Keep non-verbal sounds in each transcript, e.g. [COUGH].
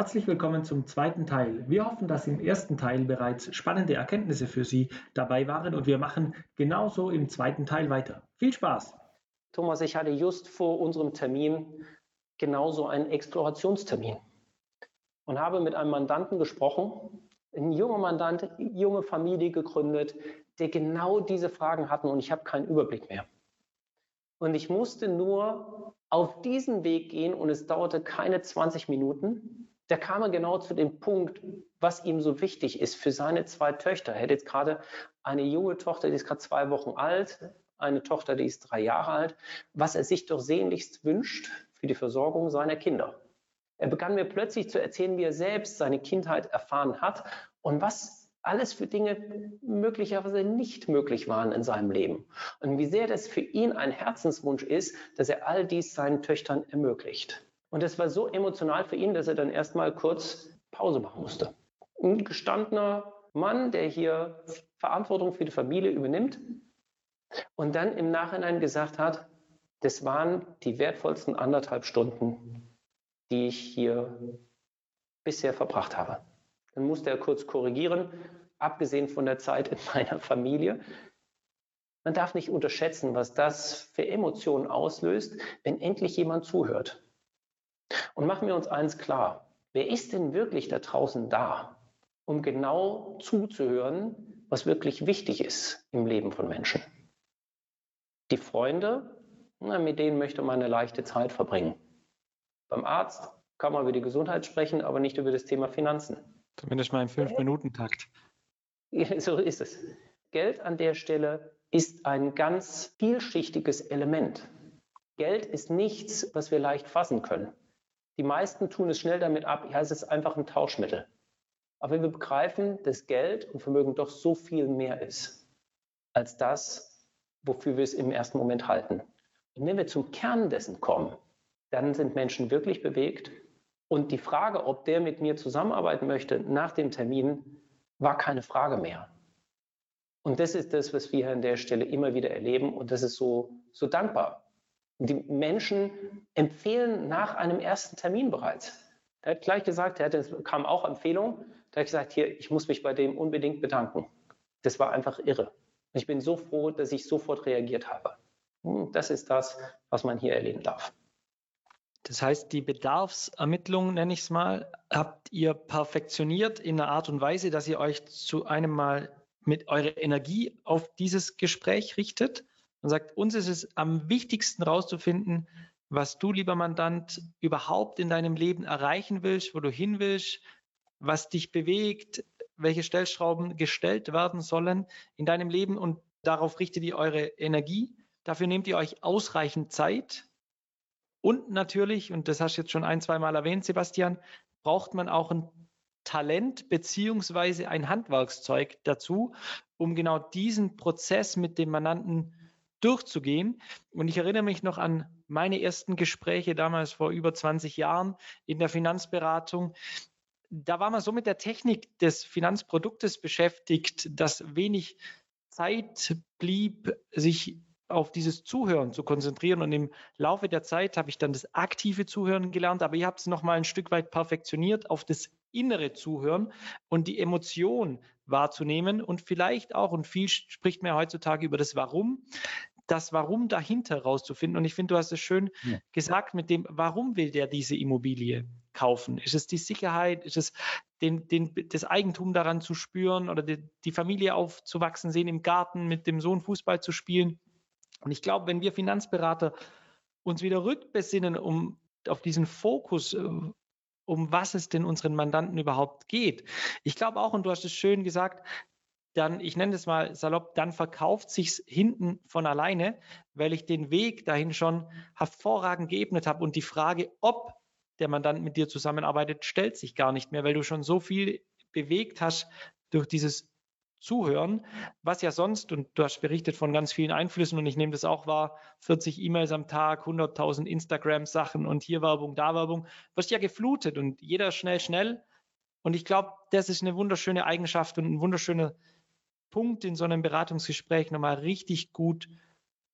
Herzlich willkommen zum zweiten Teil. Wir hoffen, dass im ersten Teil bereits spannende Erkenntnisse für Sie dabei waren und wir machen genauso im zweiten Teil weiter. Viel Spaß! Thomas, ich hatte just vor unserem Termin genauso einen Explorationstermin und habe mit einem Mandanten gesprochen, ein junger Mandant, junge Familie gegründet, der genau diese Fragen hatten und ich habe keinen Überblick mehr. Und ich musste nur auf diesen Weg gehen und es dauerte keine 20 Minuten da kam er genau zu dem Punkt, was ihm so wichtig ist für seine zwei Töchter. Er hat jetzt gerade eine junge Tochter, die ist gerade zwei Wochen alt, eine Tochter, die ist drei Jahre alt, was er sich doch sehnlichst wünscht für die Versorgung seiner Kinder. Er begann mir plötzlich zu erzählen, wie er selbst seine Kindheit erfahren hat und was alles für Dinge möglicherweise nicht möglich waren in seinem Leben. Und wie sehr das für ihn ein Herzenswunsch ist, dass er all dies seinen Töchtern ermöglicht. Und es war so emotional für ihn, dass er dann erstmal kurz Pause machen musste. Ein gestandener Mann, der hier Verantwortung für die Familie übernimmt und dann im Nachhinein gesagt hat, das waren die wertvollsten anderthalb Stunden, die ich hier bisher verbracht habe. Dann musste er kurz korrigieren, abgesehen von der Zeit in meiner Familie. Man darf nicht unterschätzen, was das für Emotionen auslöst, wenn endlich jemand zuhört. Und machen wir uns eins klar, wer ist denn wirklich da draußen da, um genau zuzuhören, was wirklich wichtig ist im Leben von Menschen? Die Freunde, na, mit denen möchte man eine leichte Zeit verbringen. Beim Arzt kann man über die Gesundheit sprechen, aber nicht über das Thema Finanzen. Zumindest mal im Fünf-Minuten-Takt. [LAUGHS] So ist es. Geld an der Stelle ist ein ganz vielschichtiges Element. Geld ist nichts, was wir leicht fassen können. Die meisten tun es schnell damit ab, ja, es ist einfach ein Tauschmittel. Aber wenn wir begreifen, dass Geld und Vermögen doch so viel mehr ist, als das, wofür wir es im ersten Moment halten. Und wenn wir zum Kern dessen kommen, dann sind Menschen wirklich bewegt. Und die Frage, ob der mit mir zusammenarbeiten möchte nach dem Termin, war keine Frage mehr. Und das ist das, was wir an der Stelle immer wieder erleben. Und das ist so, so dankbar. Die Menschen empfehlen nach einem ersten Termin bereits. Er hat gleich gesagt, er hatte, es kam auch Empfehlung, da hat gesagt, hier, ich muss mich bei dem unbedingt bedanken. Das war einfach irre. Ich bin so froh, dass ich sofort reagiert habe. Hm, das ist das, was man hier erleben darf. Das heißt, die Bedarfsermittlung, nenne ich es mal, habt ihr perfektioniert in einer Art und Weise, dass ihr euch zu einem Mal mit eurer Energie auf dieses Gespräch richtet und sagt, uns ist es am wichtigsten herauszufinden, was du, lieber Mandant, überhaupt in deinem Leben erreichen willst, wo du hin willst, was dich bewegt, welche Stellschrauben gestellt werden sollen in deinem Leben und darauf richtet ihr eure Energie. Dafür nehmt ihr euch ausreichend Zeit. Und natürlich, und das hast du jetzt schon ein, zwei Mal erwähnt, Sebastian, braucht man auch ein Talent beziehungsweise ein Handwerkszeug dazu, um genau diesen Prozess mit dem Mandanten durchzugehen. Und ich erinnere mich noch an meine ersten Gespräche damals vor über 20 Jahren in der Finanzberatung. Da war man so mit der Technik des Finanzproduktes beschäftigt, dass wenig Zeit blieb, sich auf dieses Zuhören zu konzentrieren. Und im Laufe der Zeit habe ich dann das aktive Zuhören gelernt, aber ihr habt es nochmal ein Stück weit perfektioniert auf das innere Zuhören und die Emotion wahrzunehmen und vielleicht auch, und viel spricht mir heutzutage über das Warum, das Warum dahinter rauszufinden. Und ich finde, du hast es schön ja. gesagt mit dem, warum will der diese Immobilie kaufen? Ist es die Sicherheit? Ist es den, den, das Eigentum daran zu spüren oder die, die Familie aufzuwachsen sehen, im Garten mit dem Sohn Fußball zu spielen? Und ich glaube, wenn wir Finanzberater uns wieder rückbesinnen, um auf diesen Fokus, äh, um was es denn unseren Mandanten überhaupt geht. Ich glaube auch, und du hast es schön gesagt, dann, ich nenne es mal salopp, dann verkauft sich's hinten von alleine, weil ich den Weg dahin schon hervorragend geebnet habe und die Frage, ob der Mandant mit dir zusammenarbeitet, stellt sich gar nicht mehr, weil du schon so viel bewegt hast durch dieses Zuhören, was ja sonst, und du hast berichtet von ganz vielen Einflüssen und ich nehme das auch wahr, 40 E-Mails am Tag, 100.000 Instagram-Sachen und hier Werbung, da Werbung, wirst ja geflutet und jeder schnell, schnell. Und ich glaube, das ist eine wunderschöne Eigenschaft und ein wunderschöner Punkt in so einem Beratungsgespräch nochmal richtig gut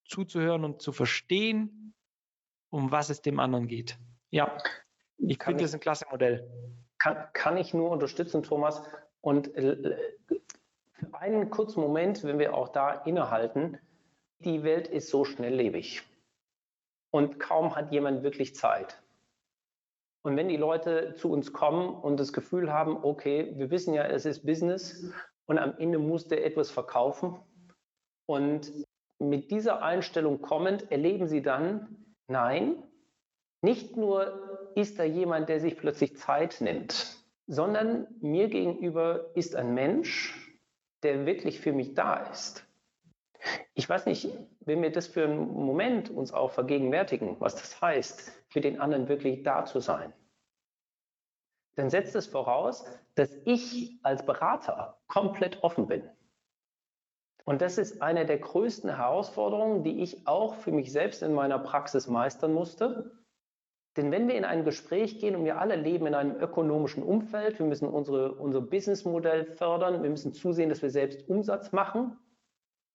zuzuhören und zu verstehen, um was es dem anderen geht. Ja, ich finde das ein klasse Modell. Kann, kann ich nur unterstützen, Thomas. Und für einen kurzen Moment, wenn wir auch da innehalten, die Welt ist so schnelllebig und kaum hat jemand wirklich Zeit. Und wenn die Leute zu uns kommen und das Gefühl haben, okay, wir wissen ja, es ist Business und am Ende muss der etwas verkaufen und mit dieser Einstellung kommend erleben sie dann, nein, nicht nur ist da jemand, der sich plötzlich Zeit nimmt, sondern mir gegenüber ist ein Mensch, der wirklich für mich da ist. Ich weiß nicht, wenn wir das für einen Moment uns auch vergegenwärtigen, was das heißt, für den anderen wirklich da zu sein, dann setzt es voraus, dass ich als Berater komplett offen bin. Und das ist eine der größten Herausforderungen, die ich auch für mich selbst in meiner Praxis meistern musste. Denn wenn wir in ein Gespräch gehen und wir alle leben in einem ökonomischen Umfeld, wir müssen unsere, unser Businessmodell fördern, wir müssen zusehen, dass wir selbst Umsatz machen,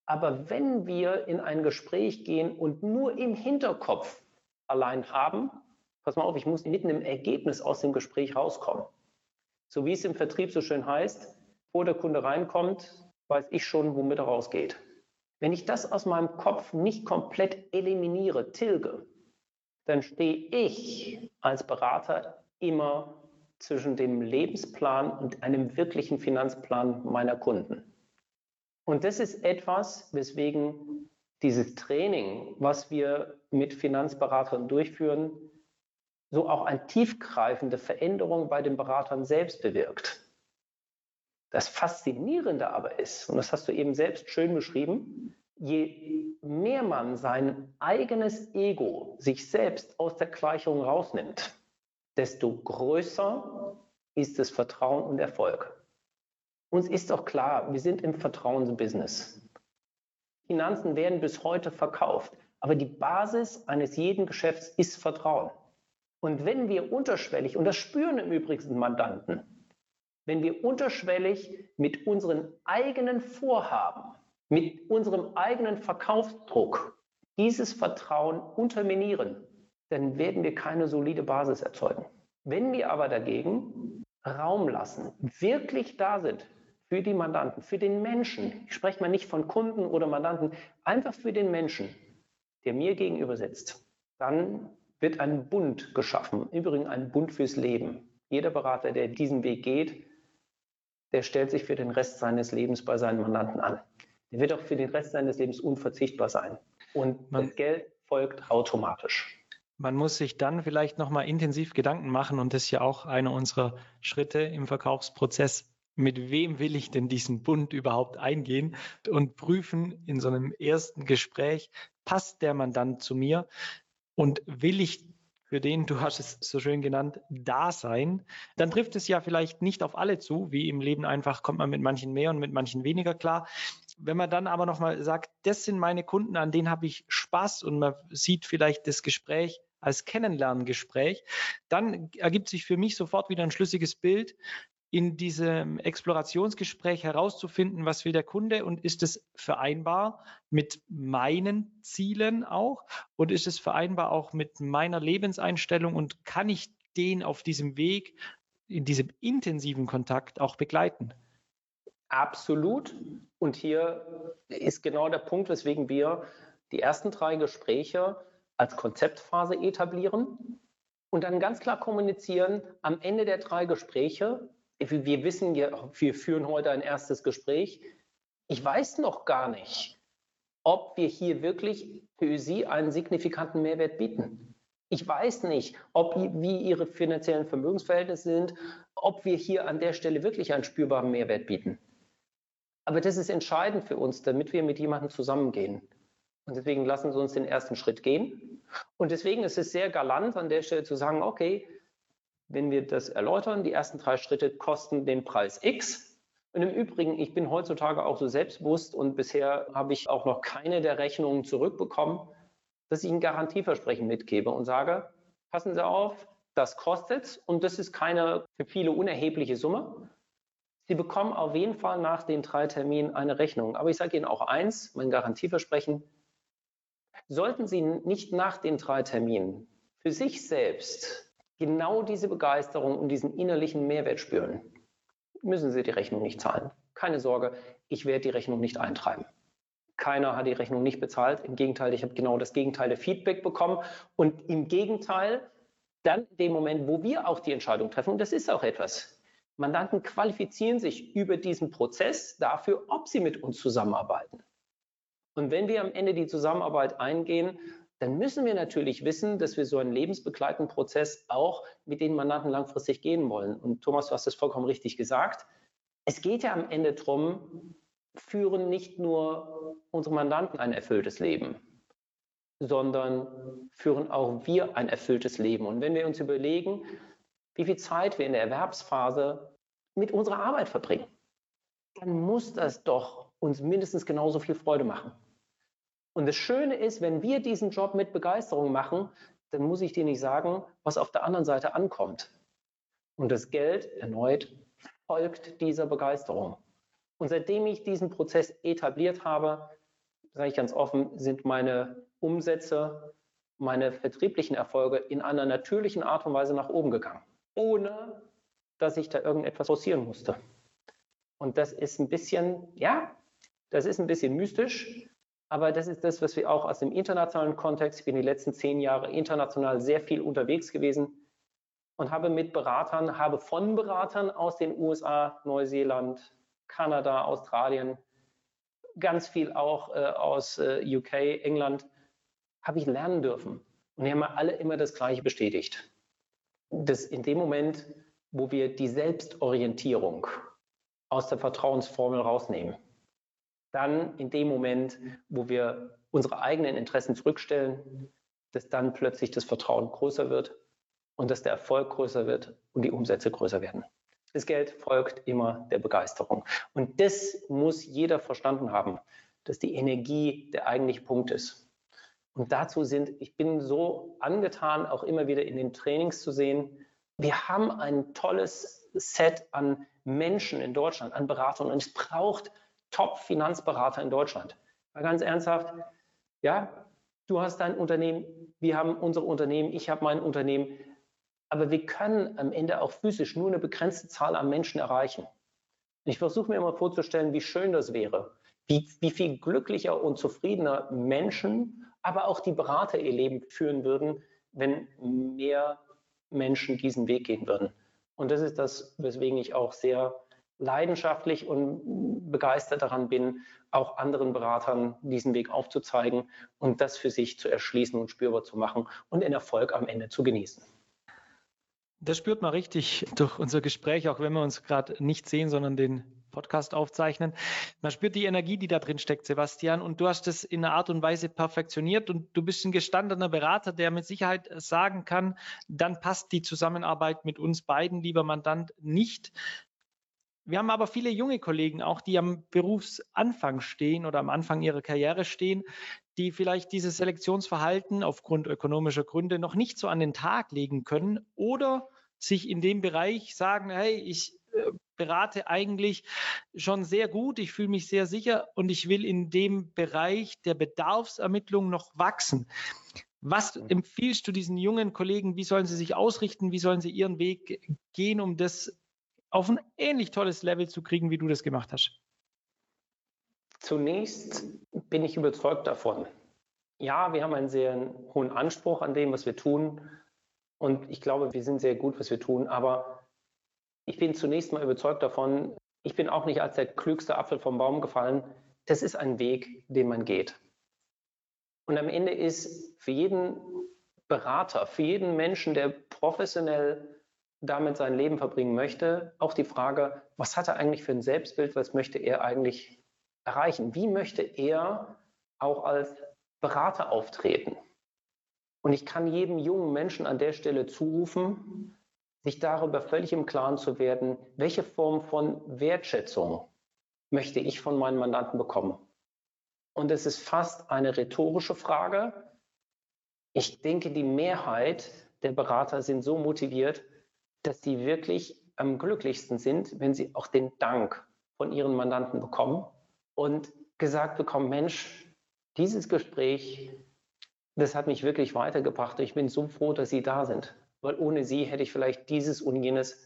aber wenn wir in ein Gespräch gehen und nur im Hinterkopf allein haben, pass mal auf, ich muss mitten im Ergebnis aus dem Gespräch rauskommen. So wie es im Vertrieb so schön heißt, bevor der Kunde reinkommt, weiß ich schon, womit er rausgeht. Wenn ich das aus meinem Kopf nicht komplett eliminiere, tilge, dann stehe ich als Berater immer zwischen dem Lebensplan und einem wirklichen Finanzplan meiner Kunden. Und das ist etwas, weswegen dieses Training, was wir mit Finanzberatern durchführen, so auch eine tiefgreifende Veränderung bei den Beratern selbst bewirkt. Das Faszinierende aber ist, und das hast du eben selbst schön beschrieben, je mehr man sein eigenes Ego, sich selbst aus der Gleichung rausnimmt, desto größer ist das Vertrauen und Erfolg. Uns ist doch klar, wir sind im Vertrauensbusiness. Finanzen werden bis heute verkauft, aber die Basis eines jeden Geschäfts ist Vertrauen. Und wenn wir unterschwellig, und das spüren im Übrigen Mandanten, wenn wir unterschwellig mit unseren eigenen Vorhaben, mit unserem eigenen Verkaufsdruck dieses Vertrauen unterminieren, dann werden wir keine solide Basis erzeugen. Wenn wir aber dagegen Raum lassen, wirklich da sind für die Mandanten, für den Menschen. Ich spreche mal nicht von Kunden oder Mandanten, einfach für den Menschen, der mir gegenüber sitzt. Dann wird ein Bund geschaffen, übrigens ein Bund fürs Leben. Jeder Berater, der diesen Weg geht, der stellt sich für den Rest seines Lebens bei seinen Mandanten an. Der wird auch für den Rest seines Lebens unverzichtbar sein. Und Man, das Geld folgt automatisch. Man muss sich dann vielleicht nochmal intensiv Gedanken machen und das ist ja auch einer unserer Schritte im Verkaufsprozess, mit wem will ich denn diesen Bund überhaupt eingehen und prüfen in so einem ersten Gespräch, passt der Mandant zu mir und will ich für den, du hast es so schön genannt, da sein, dann trifft es ja vielleicht nicht auf alle zu, wie im Leben einfach kommt man mit manchen mehr und mit manchen weniger klar. Wenn man dann aber nochmal sagt, das sind meine Kunden, an denen habe ich Spaß und man sieht vielleicht das Gespräch als Kennenlerngespräch, dann ergibt sich für mich sofort wieder ein schlüssiges Bild, in diesem Explorationsgespräch herauszufinden, was will der Kunde und ist es vereinbar mit meinen Zielen auch und ist es vereinbar auch mit meiner Lebenseinstellung und kann ich den auf diesem Weg, in diesem intensiven Kontakt auch begleiten? Absolut. Und hier ist genau der Punkt, weswegen wir die ersten drei Gespräche als Konzeptphase etablieren und dann ganz klar kommunizieren, am Ende der drei Gespräche wir wissen ja, wir führen heute ein erstes Gespräch. Ich weiß noch gar nicht, ob wir hier wirklich für Sie einen signifikanten Mehrwert bieten. Ich weiß nicht, ob, wie Ihre finanziellen Vermögensverhältnisse sind, ob wir hier an der Stelle wirklich einen spürbaren Mehrwert bieten. Aber das ist entscheidend für uns, damit wir mit jemandem zusammengehen. Und deswegen lassen Sie uns den ersten Schritt gehen. Und deswegen ist es sehr galant, an der Stelle zu sagen, okay, wenn wir das erläutern, die ersten drei Schritte kosten den Preis X. Und im Übrigen, ich bin heutzutage auch so selbstbewusst und bisher habe ich auch noch keine der Rechnungen zurückbekommen, dass ich ein Garantieversprechen mitgebe und sage, passen Sie auf, das kostet und das ist keine für viele unerhebliche Summe. Sie bekommen auf jeden Fall nach den drei Terminen eine Rechnung. Aber ich sage Ihnen auch eins, mein Garantieversprechen, sollten Sie nicht nach den drei Terminen für sich selbst genau diese Begeisterung und diesen innerlichen Mehrwert spüren, müssen Sie die Rechnung nicht zahlen. Keine Sorge, ich werde die Rechnung nicht eintreiben. Keiner hat die Rechnung nicht bezahlt. Im Gegenteil, ich habe genau das Gegenteil der Feedback bekommen. Und im Gegenteil, dann in dem Moment, wo wir auch die Entscheidung treffen, und das ist auch etwas, Mandanten qualifizieren sich über diesen Prozess dafür, ob sie mit uns zusammenarbeiten. Und wenn wir am Ende die Zusammenarbeit eingehen, dann müssen wir natürlich wissen, dass wir so einen lebensbegleitenden Prozess auch mit den Mandanten langfristig gehen wollen. Und Thomas, du hast es vollkommen richtig gesagt. Es geht ja am Ende darum, führen nicht nur unsere Mandanten ein erfülltes Leben, sondern führen auch wir ein erfülltes Leben. Und wenn wir uns überlegen, wie viel Zeit wir in der Erwerbsphase mit unserer Arbeit verbringen, dann muss das doch uns mindestens genauso viel Freude machen. Und das Schöne ist, wenn wir diesen Job mit Begeisterung machen, dann muss ich dir nicht sagen, was auf der anderen Seite ankommt. Und das Geld erneut folgt dieser Begeisterung. Und seitdem ich diesen Prozess etabliert habe, sage ich ganz offen, sind meine Umsätze, meine vertrieblichen Erfolge in einer natürlichen Art und Weise nach oben gegangen, ohne dass ich da irgendetwas forcieren musste. Und das ist ein bisschen, ja, das ist ein bisschen mystisch, aber das ist das, was wir auch aus dem internationalen Kontext, ich bin die letzten zehn Jahre international sehr viel unterwegs gewesen und habe mit Beratern, habe von Beratern aus den USA, Neuseeland, Kanada, Australien, ganz viel auch äh, aus äh, UK, England, habe ich lernen dürfen. Und die haben alle immer das Gleiche bestätigt. Dass in dem Moment, wo wir die Selbstorientierung aus der Vertrauensformel rausnehmen, dann in dem Moment, wo wir unsere eigenen Interessen zurückstellen, dass dann plötzlich das Vertrauen größer wird und dass der Erfolg größer wird und die Umsätze größer werden. Das Geld folgt immer der Begeisterung. Und das muss jeder verstanden haben, dass die Energie der eigentliche Punkt ist. Und dazu sind, ich bin so angetan, auch immer wieder in den Trainings zu sehen, wir haben ein tolles Set an Menschen in Deutschland, an Beratern und es braucht Top-Finanzberater in Deutschland. Mal ganz ernsthaft, ja, du hast dein Unternehmen, wir haben unsere Unternehmen, ich habe mein Unternehmen, aber wir können am Ende auch physisch nur eine begrenzte Zahl an Menschen erreichen. Ich versuche mir immer vorzustellen, wie schön das wäre, wie, wie viel glücklicher und zufriedener Menschen, aber auch die Berater ihr Leben führen würden, wenn mehr Menschen diesen Weg gehen würden. Und das ist das, weswegen ich auch sehr leidenschaftlich und begeistert daran bin, auch anderen Beratern diesen Weg aufzuzeigen und das für sich zu erschließen und spürbar zu machen und den Erfolg am Ende zu genießen. Das spürt man richtig durch unser Gespräch, auch wenn wir uns gerade nicht sehen, sondern den Podcast aufzeichnen. Man spürt die Energie, die da drin steckt, Sebastian, und du hast es in einer Art und Weise perfektioniert und du bist ein gestandener Berater, der mit Sicherheit sagen kann, dann passt die Zusammenarbeit mit uns beiden, lieber Mandant, nicht. Wir haben aber viele junge Kollegen auch, die am Berufsanfang stehen oder am Anfang ihrer Karriere stehen, die vielleicht dieses Selektionsverhalten aufgrund ökonomischer Gründe noch nicht so an den Tag legen können oder sich in dem Bereich sagen, hey, ich äh, berate eigentlich schon sehr gut, ich fühle mich sehr sicher und ich will in dem Bereich der Bedarfsermittlung noch wachsen. Was empfiehlst du diesen jungen Kollegen? Wie sollen sie sich ausrichten? Wie sollen sie ihren Weg gehen, um das auf ein ähnlich tolles Level zu kriegen, wie du das gemacht hast? Zunächst bin ich überzeugt davon. Ja, wir haben einen sehr hohen Anspruch an dem, was wir tun. Und ich glaube, wir sind sehr gut, was wir tun. Aber ich bin zunächst mal überzeugt davon, ich bin auch nicht als der klügste Apfel vom Baum gefallen. Das ist ein Weg, den man geht. Und am Ende ist für jeden Berater, für jeden Menschen, der professionell damit sein Leben verbringen möchte, auch die Frage, was hat er eigentlich für ein Selbstbild, was möchte er eigentlich erreichen? Wie möchte er auch als Berater auftreten? Und ich kann jedem jungen Menschen an der Stelle zurufen, sich darüber völlig im Klaren zu werden, welche Form von Wertschätzung möchte ich von meinen Mandanten bekommen. Und es ist fast eine rhetorische Frage. Ich denke, die Mehrheit der Berater sind so motiviert, dass sie wirklich am glücklichsten sind, wenn sie auch den Dank von ihren Mandanten bekommen und gesagt bekommen, Mensch, dieses Gespräch, das hat mich wirklich weitergebracht. Ich bin so froh, dass Sie da sind. weil ohne sie hätte ich vielleicht dieses und jenes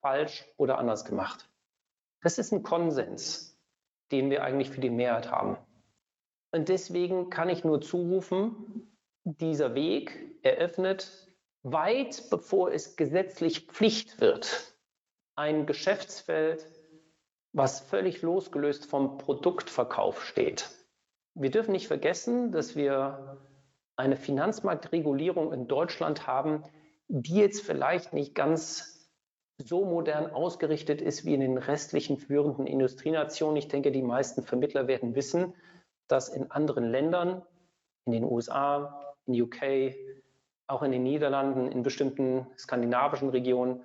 falsch oder anders gemacht. Das ist ein Konsens, den wir eigentlich für die Mehrheit haben. Und deswegen kann ich nur zurufen, dieser Weg eröffnet weit bevor es gesetzlich Pflicht wird, ein Geschäftsfeld, was völlig losgelöst vom Produktverkauf steht. Wir dürfen nicht vergessen, dass wir eine Finanzmarktregulierung in Deutschland haben, die jetzt vielleicht nicht ganz so modern ausgerichtet ist wie in den restlichen führenden Industrienationen. Ich denke, die meisten Vermittler werden wissen, dass in anderen Ländern, in den USA, in UK, auch in den Niederlanden, in bestimmten skandinavischen Regionen,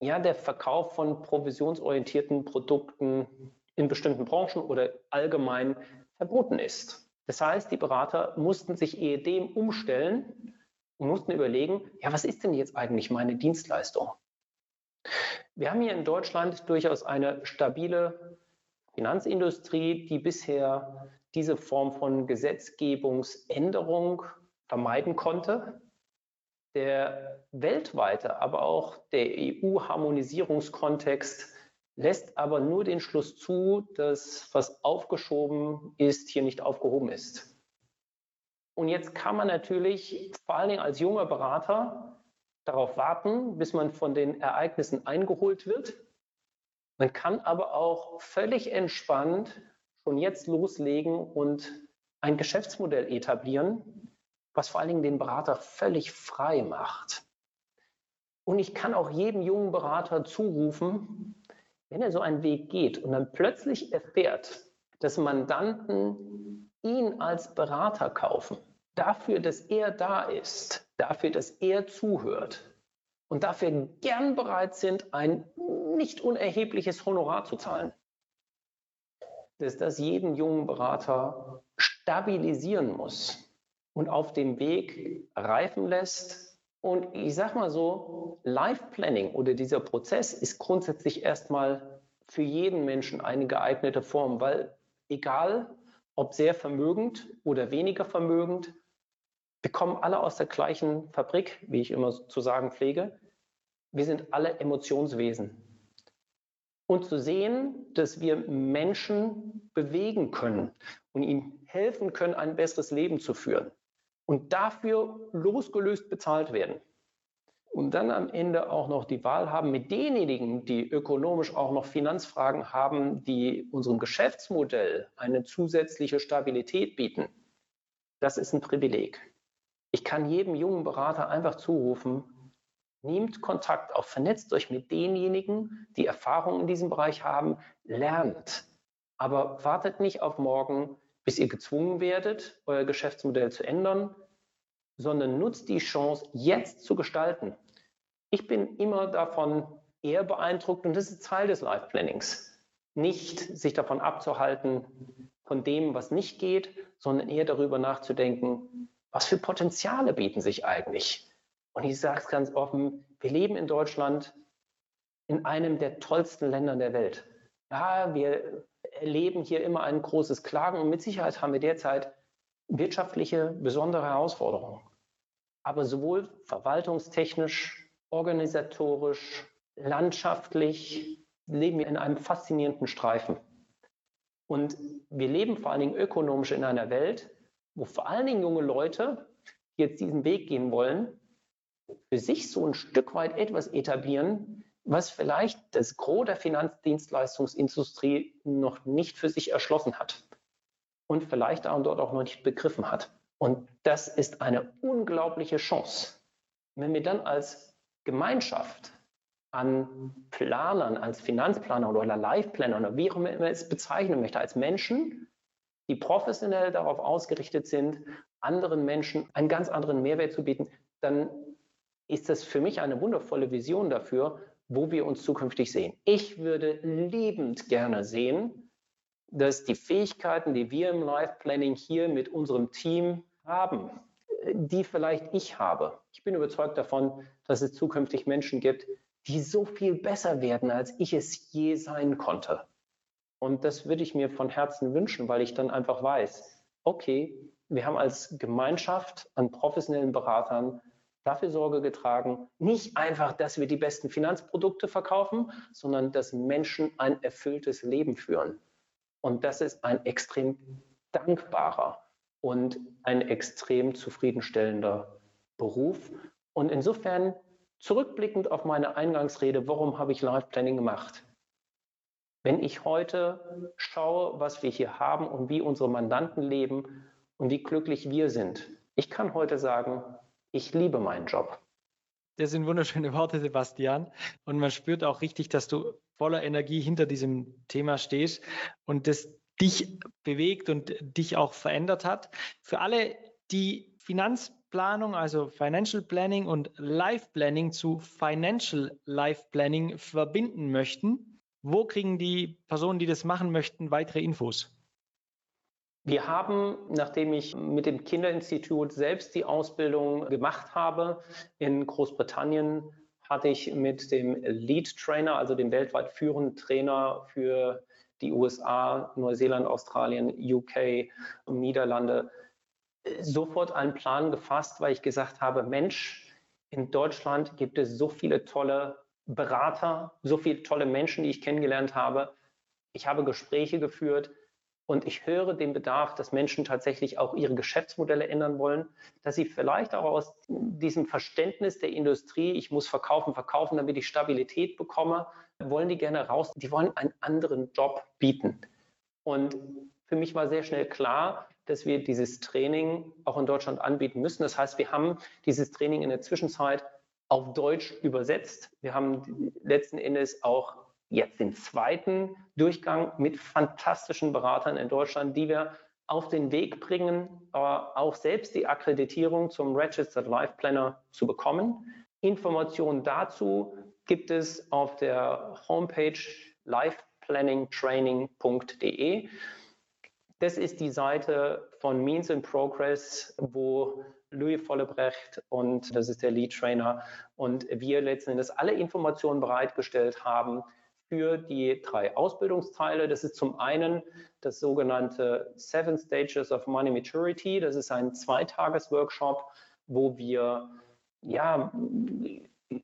ja, der Verkauf von provisionsorientierten Produkten in bestimmten Branchen oder allgemein verboten ist. Das heißt, die Berater mussten sich ehedem umstellen und mussten überlegen, ja, was ist denn jetzt eigentlich meine Dienstleistung? Wir haben hier in Deutschland durchaus eine stabile Finanzindustrie, die bisher diese Form von Gesetzgebungsänderung vermeiden konnte. Der weltweite, aber auch der EU-Harmonisierungskontext lässt aber nur den Schluss zu, dass was aufgeschoben ist, hier nicht aufgehoben ist. Und jetzt kann man natürlich vor allen Dingen als junger Berater darauf warten, bis man von den Ereignissen eingeholt wird. Man kann aber auch völlig entspannt schon jetzt loslegen und ein Geschäftsmodell etablieren, was vor allen Dingen den Berater völlig frei macht. Und ich kann auch jedem jungen Berater zurufen, wenn er so einen Weg geht und dann plötzlich erfährt, dass Mandanten ihn als Berater kaufen, dafür, dass er da ist, dafür, dass er zuhört und dafür gern bereit sind, ein nicht unerhebliches Honorar zu zahlen, dass das jeden jungen Berater stabilisieren muss und auf dem Weg reifen lässt. Und ich sage mal so, Life Planning oder dieser Prozess ist grundsätzlich erstmal für jeden Menschen eine geeignete Form, weil egal, ob sehr vermögend oder weniger vermögend, wir kommen alle aus der gleichen Fabrik, wie ich immer zu sagen pflege. Wir sind alle Emotionswesen. Und zu sehen, dass wir Menschen bewegen können und ihnen helfen können, ein besseres Leben zu führen, und dafür losgelöst bezahlt werden. Und dann am Ende auch noch die Wahl haben mit denjenigen, die ökonomisch auch noch Finanzfragen haben, die unserem Geschäftsmodell eine zusätzliche Stabilität bieten. Das ist ein Privileg. Ich kann jedem jungen Berater einfach zurufen, nehmt Kontakt auf, vernetzt euch mit denjenigen, die Erfahrung in diesem Bereich haben, lernt. Aber wartet nicht auf morgen, bis ihr gezwungen werdet, euer Geschäftsmodell zu ändern, sondern nutzt die Chance, jetzt zu gestalten. Ich bin immer davon eher beeindruckt und das ist Teil des Life Plannings. Nicht sich davon abzuhalten, von dem, was nicht geht, sondern eher darüber nachzudenken, was für Potenziale bieten sich eigentlich. Und ich sage es ganz offen, wir leben in Deutschland in einem der tollsten Länder der Welt. Ja, wir erleben hier immer ein großes Klagen und mit Sicherheit haben wir derzeit wirtschaftliche besondere Herausforderungen. Aber sowohl verwaltungstechnisch, organisatorisch, landschaftlich leben wir in einem faszinierenden Streifen. Und wir leben vor allen Dingen ökonomisch in einer Welt, wo vor allen Dingen junge Leute, die jetzt diesen Weg gehen wollen, für sich so ein Stück weit etwas etablieren, was vielleicht das Gros der Finanzdienstleistungsindustrie noch nicht für sich erschlossen hat und vielleicht auch dort auch noch nicht begriffen hat. Und das ist eine unglaubliche Chance. Wenn wir dann als Gemeinschaft an Planern, als Finanzplaner oder Live-Planner oder wie auch immer es bezeichnen möchte, als Menschen, die professionell darauf ausgerichtet sind, anderen Menschen einen ganz anderen Mehrwert zu bieten, dann ist das für mich eine wundervolle Vision dafür, wo wir uns zukünftig sehen. Ich würde liebend gerne sehen, dass die Fähigkeiten, die wir im Life Planning hier mit unserem Team haben, die vielleicht ich habe. Ich bin überzeugt davon, dass es zukünftig Menschen gibt, die so viel besser werden, als ich es je sein konnte. Und das würde ich mir von Herzen wünschen, weil ich dann einfach weiß, okay, wir haben als Gemeinschaft an professionellen Beratern dafür Sorge getragen, nicht einfach, dass wir die besten Finanzprodukte verkaufen, sondern dass Menschen ein erfülltes Leben führen. Und das ist ein extrem dankbarer und ein extrem zufriedenstellender Beruf. Und insofern, zurückblickend auf meine Eingangsrede, warum habe ich Life Planning gemacht? Wenn ich heute schaue, was wir hier haben und wie unsere Mandanten leben und wie glücklich wir sind, ich kann heute sagen, ich liebe meinen Job. Das sind wunderschöne Worte, Sebastian. Und man spürt auch richtig, dass du voller Energie hinter diesem Thema stehst und das dich bewegt und dich auch verändert hat. Für alle, die Finanzplanung, also Financial Planning und Life Planning zu Financial Life Planning verbinden möchten, wo kriegen die Personen, die das machen möchten, weitere Infos? Wir haben, nachdem ich mit dem Kinderinstitut selbst die Ausbildung gemacht habe, in Großbritannien hatte ich mit dem Lead Trainer, also dem weltweit führenden Trainer für die USA, Neuseeland, Australien, UK, Niederlande, sofort einen Plan gefasst, weil ich gesagt habe, Mensch, in Deutschland gibt es so viele tolle Berater, so viele tolle Menschen, die ich kennengelernt habe. Ich habe Gespräche geführt und ich höre den Bedarf, dass Menschen tatsächlich auch ihre Geschäftsmodelle ändern wollen, dass sie vielleicht auch aus diesem Verständnis der Industrie, ich muss verkaufen, verkaufen, damit ich Stabilität bekomme, wollen die gerne raus. Die wollen einen anderen Job bieten. Und für mich war sehr schnell klar, dass wir dieses Training auch in Deutschland anbieten müssen. Das heißt, wir haben dieses Training in der Zwischenzeit auf Deutsch übersetzt. Wir haben letzten Endes auch jetzt den zweiten Durchgang mit fantastischen Beratern in Deutschland, die wir auf den Weg bringen, auch selbst die Akkreditierung zum Registered Life Planner zu bekommen. Informationen dazu gibt es auf der Homepage lifeplanningtraining.de. Das ist die Seite von Means in Progress, wo Louis Vollebrecht und das ist der Lead Trainer und wir letzten Endes alle Informationen bereitgestellt haben für die drei Ausbildungsteile. Das ist zum einen das sogenannte Seven Stages of Money Maturity. Das ist ein Zweitages-Workshop, wo wir ja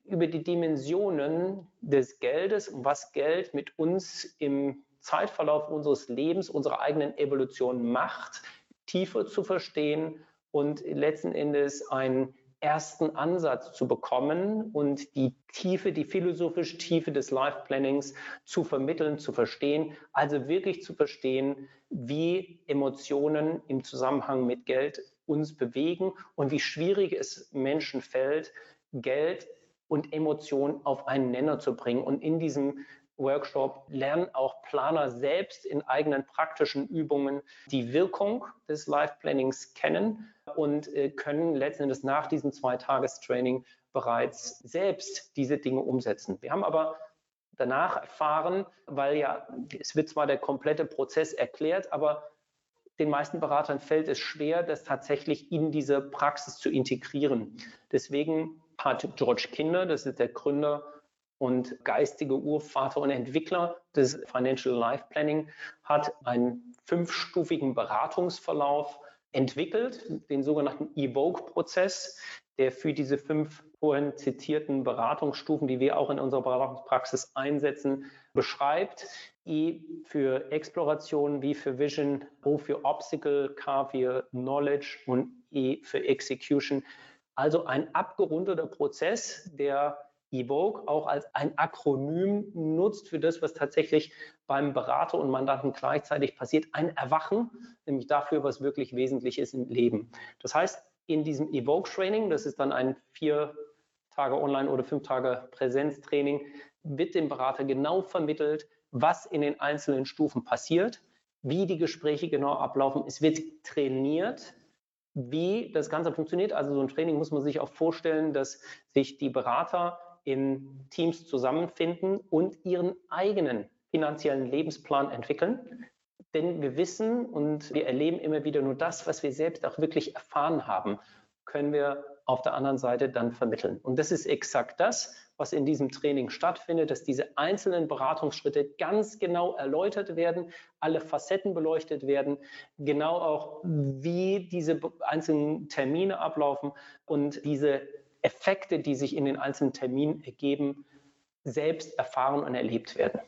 über die Dimensionen des Geldes und was Geld mit uns im Zeitverlauf unseres Lebens, unserer eigenen Evolution macht, tiefer zu verstehen und letzten Endes einen ersten Ansatz zu bekommen und die Tiefe, die philosophische Tiefe des Life Plannings zu vermitteln, zu verstehen, also wirklich zu verstehen, wie Emotionen im Zusammenhang mit Geld uns bewegen und wie schwierig es Menschen fällt, Geld und Emotionen auf einen Nenner zu bringen. Und in diesem Workshop lernen auch Planer selbst in eigenen praktischen Übungen die Wirkung des Life Plannings kennen und äh, können letzten Endes nach diesem Zweitagestraining bereits selbst diese Dinge umsetzen. Wir haben aber danach erfahren, weil ja, es wird zwar der komplette Prozess erklärt, aber den meisten Beratern fällt es schwer, das tatsächlich in diese Praxis zu integrieren. Deswegen hat George Kinder, das ist der Gründer und geistige Urvater und Entwickler des Financial Life Planning, hat einen fünfstufigen Beratungsverlauf entwickelt, den sogenannten Evoke-Prozess, der für diese fünf vorhin zitierten Beratungsstufen, die wir auch in unserer Beratungspraxis einsetzen, beschreibt. E für Exploration, wie für Vision, O für Obstacle, K für Knowledge und E für Execution. Also ein abgerundeter Prozess, der Evoke auch als ein Akronym nutzt für das, was tatsächlich beim Berater und Mandanten gleichzeitig passiert, ein Erwachen, nämlich dafür, was wirklich wesentlich ist im Leben. Das heißt, in diesem Evoke Training, das ist dann ein vier Tage Online- oder fünf Tage Präsenztraining, wird dem Berater genau vermittelt, was in den einzelnen Stufen passiert, wie die Gespräche genau ablaufen. Es wird trainiert, wie das Ganze funktioniert. Also so ein Training muss man sich auch vorstellen, dass sich die Berater in Teams zusammenfinden und ihren eigenen finanziellen Lebensplan entwickeln. Denn wir wissen und wir erleben immer wieder nur das, was wir selbst auch wirklich erfahren haben, können wir auf der anderen Seite dann vermitteln. Und das ist exakt das, was in diesem Training stattfindet, dass diese einzelnen Beratungsschritte ganz genau erläutert werden, alle Facetten beleuchtet werden, genau auch, wie diese einzelnen Termine ablaufen und diese Effekte, die sich in den einzelnen Terminen ergeben, selbst erfahren und erlebt werden.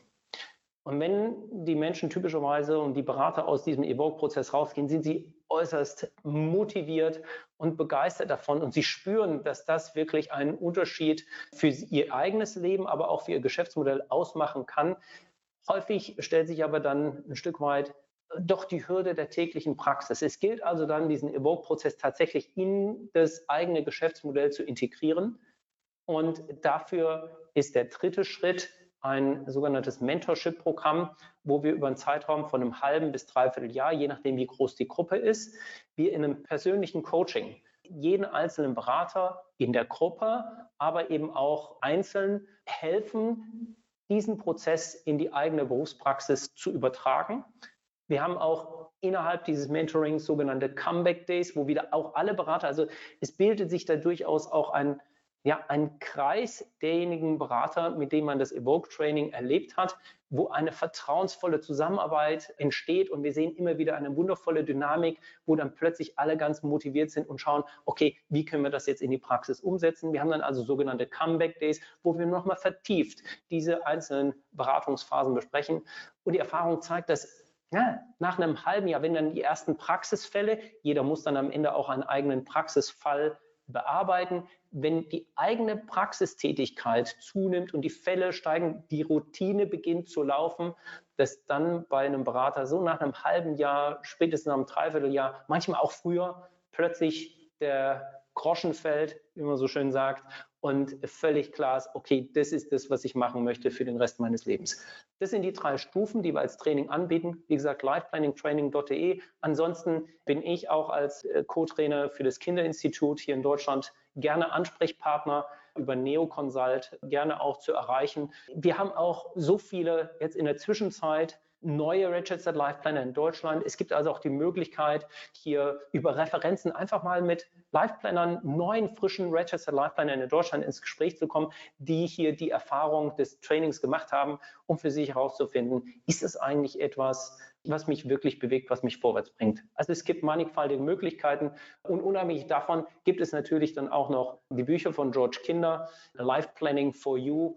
Und wenn die Menschen typischerweise und die Berater aus diesem Evoke-Prozess rausgehen, sind sie äußerst motiviert und begeistert davon und sie spüren, dass das wirklich einen Unterschied für ihr eigenes Leben, aber auch für ihr Geschäftsmodell ausmachen kann. Häufig stellt sich aber dann ein Stück weit doch die Hürde der täglichen Praxis. Es gilt also dann, diesen Evoke-Prozess tatsächlich in das eigene Geschäftsmodell zu integrieren. Und dafür ist der dritte Schritt ein sogenanntes Mentorship-Programm, wo wir über einen Zeitraum von einem halben bis dreiviertel Jahr, je nachdem wie groß die Gruppe ist, wir in einem persönlichen Coaching jeden einzelnen Berater in der Gruppe, aber eben auch einzeln helfen, diesen Prozess in die eigene Berufspraxis zu übertragen. Wir haben auch innerhalb dieses Mentorings sogenannte Comeback Days, wo wieder auch alle Berater, also es bildet sich da durchaus auch ein, ja, ein Kreis derjenigen Berater, mit denen man das Evoke Training erlebt hat, wo eine vertrauensvolle Zusammenarbeit entsteht und wir sehen immer wieder eine wundervolle Dynamik, wo dann plötzlich alle ganz motiviert sind und schauen, okay, wie können wir das jetzt in die Praxis umsetzen? Wir haben dann also sogenannte Comeback Days, wo wir nochmal vertieft diese einzelnen Beratungsphasen besprechen und die Erfahrung zeigt, dass ja, nach einem halben Jahr, wenn dann die ersten Praxisfälle, jeder muss dann am Ende auch einen eigenen Praxisfall bearbeiten, wenn die eigene Praxistätigkeit zunimmt und die Fälle steigen, die Routine beginnt zu laufen, dass dann bei einem Berater so nach einem halben Jahr, spätestens nach einem Dreivierteljahr, manchmal auch früher, plötzlich der Groschen fällt, wie man so schön sagt, und völlig klar ist, okay, das ist das, was ich machen möchte für den Rest meines Lebens. Das sind die drei Stufen, die wir als Training anbieten. Wie gesagt, lifeplanningtraining.de. Ansonsten bin ich auch als äh, Co-Trainer für das Kinderinstitut hier in Deutschland gerne Ansprechpartner über Neoconsult, gerne auch zu erreichen. Wir haben auch so viele jetzt in der Zwischenzeit neue Registered Life Planner in Deutschland. Es gibt also auch die Möglichkeit, hier über Referenzen einfach mal mit Life Plannern, neuen, frischen Registered Life Plannern in Deutschland ins Gespräch zu kommen, die hier die Erfahrung des Trainings gemacht haben, um für sich herauszufinden, ist es eigentlich etwas, was mich wirklich bewegt, was mich vorwärts bringt. Also es gibt mannigfaltige Möglichkeiten und unabhängig davon gibt es natürlich dann auch noch die Bücher von George Kinder, Life Planning for You,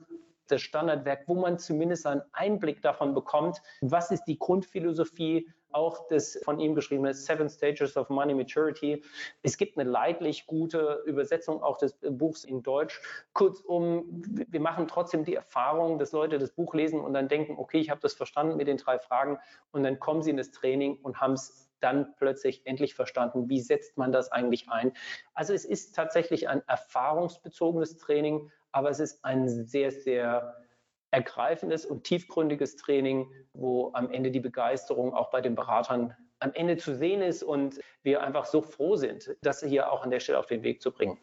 das Standardwerk, wo man zumindest einen Einblick davon bekommt, was ist die Grundphilosophie auch das von ihm geschriebene Seven Stages of Money Maturity. Es gibt eine leidlich gute Übersetzung auch des Buchs in Deutsch. Kurzum, wir machen trotzdem die Erfahrung, dass Leute das Buch lesen und dann denken, okay, ich habe das verstanden mit den drei Fragen und dann kommen sie in das Training und haben es dann plötzlich endlich verstanden, wie setzt man das eigentlich ein. Also es ist tatsächlich ein erfahrungsbezogenes Training, aber es ist ein sehr, sehr ergreifendes und tiefgründiges Training, wo am Ende die Begeisterung auch bei den Beratern am Ende zu sehen ist und wir einfach so froh sind, das hier auch an der Stelle auf den Weg zu bringen.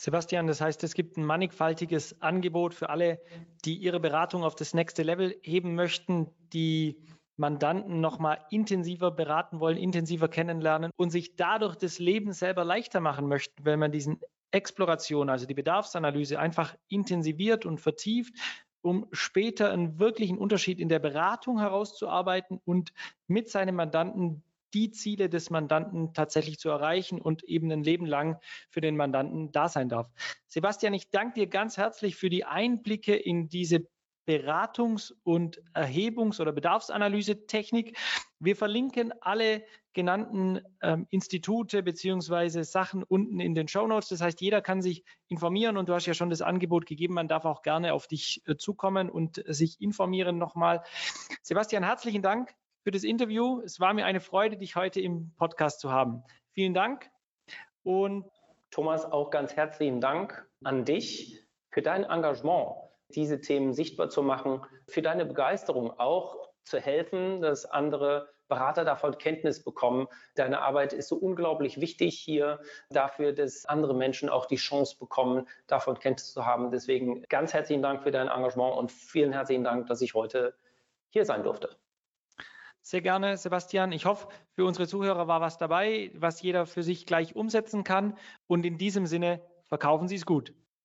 Sebastian, das heißt, es gibt ein mannigfaltiges Angebot für alle, die ihre Beratung auf das nächste Level heben möchten, die Mandanten nochmal intensiver beraten wollen, intensiver kennenlernen und sich dadurch das Leben selber leichter machen möchten, wenn man diesen Exploration, also die Bedarfsanalyse einfach intensiviert und vertieft, um später einen wirklichen Unterschied in der Beratung herauszuarbeiten und mit seinem Mandanten die Ziele des Mandanten tatsächlich zu erreichen und eben ein Leben lang für den Mandanten da sein darf. Sebastian, ich danke dir ganz herzlich für die Einblicke in diese Beratungs- und Erhebungs- oder Bedarfsanalyse-Technik. Wir verlinken alle genannten ähm, Institute beziehungsweise Sachen unten in den Show Notes. Das heißt, jeder kann sich informieren und du hast ja schon das Angebot gegeben. Man darf auch gerne auf dich äh, zukommen und sich informieren nochmal. Sebastian, herzlichen Dank für das Interview. Es war mir eine Freude, dich heute im Podcast zu haben. Vielen Dank und Thomas, auch ganz herzlichen Dank an dich für dein Engagement diese Themen sichtbar zu machen, für deine Begeisterung auch zu helfen, dass andere Berater davon Kenntnis bekommen. Deine Arbeit ist so unglaublich wichtig hier dafür, dass andere Menschen auch die Chance bekommen, davon Kenntnis zu haben. Deswegen ganz herzlichen Dank für dein Engagement und vielen herzlichen Dank, dass ich heute hier sein durfte. Sehr gerne, Sebastian. Ich hoffe, für unsere Zuhörer war was dabei, was jeder für sich gleich umsetzen kann. Und in diesem Sinne, verkaufen Sie es gut.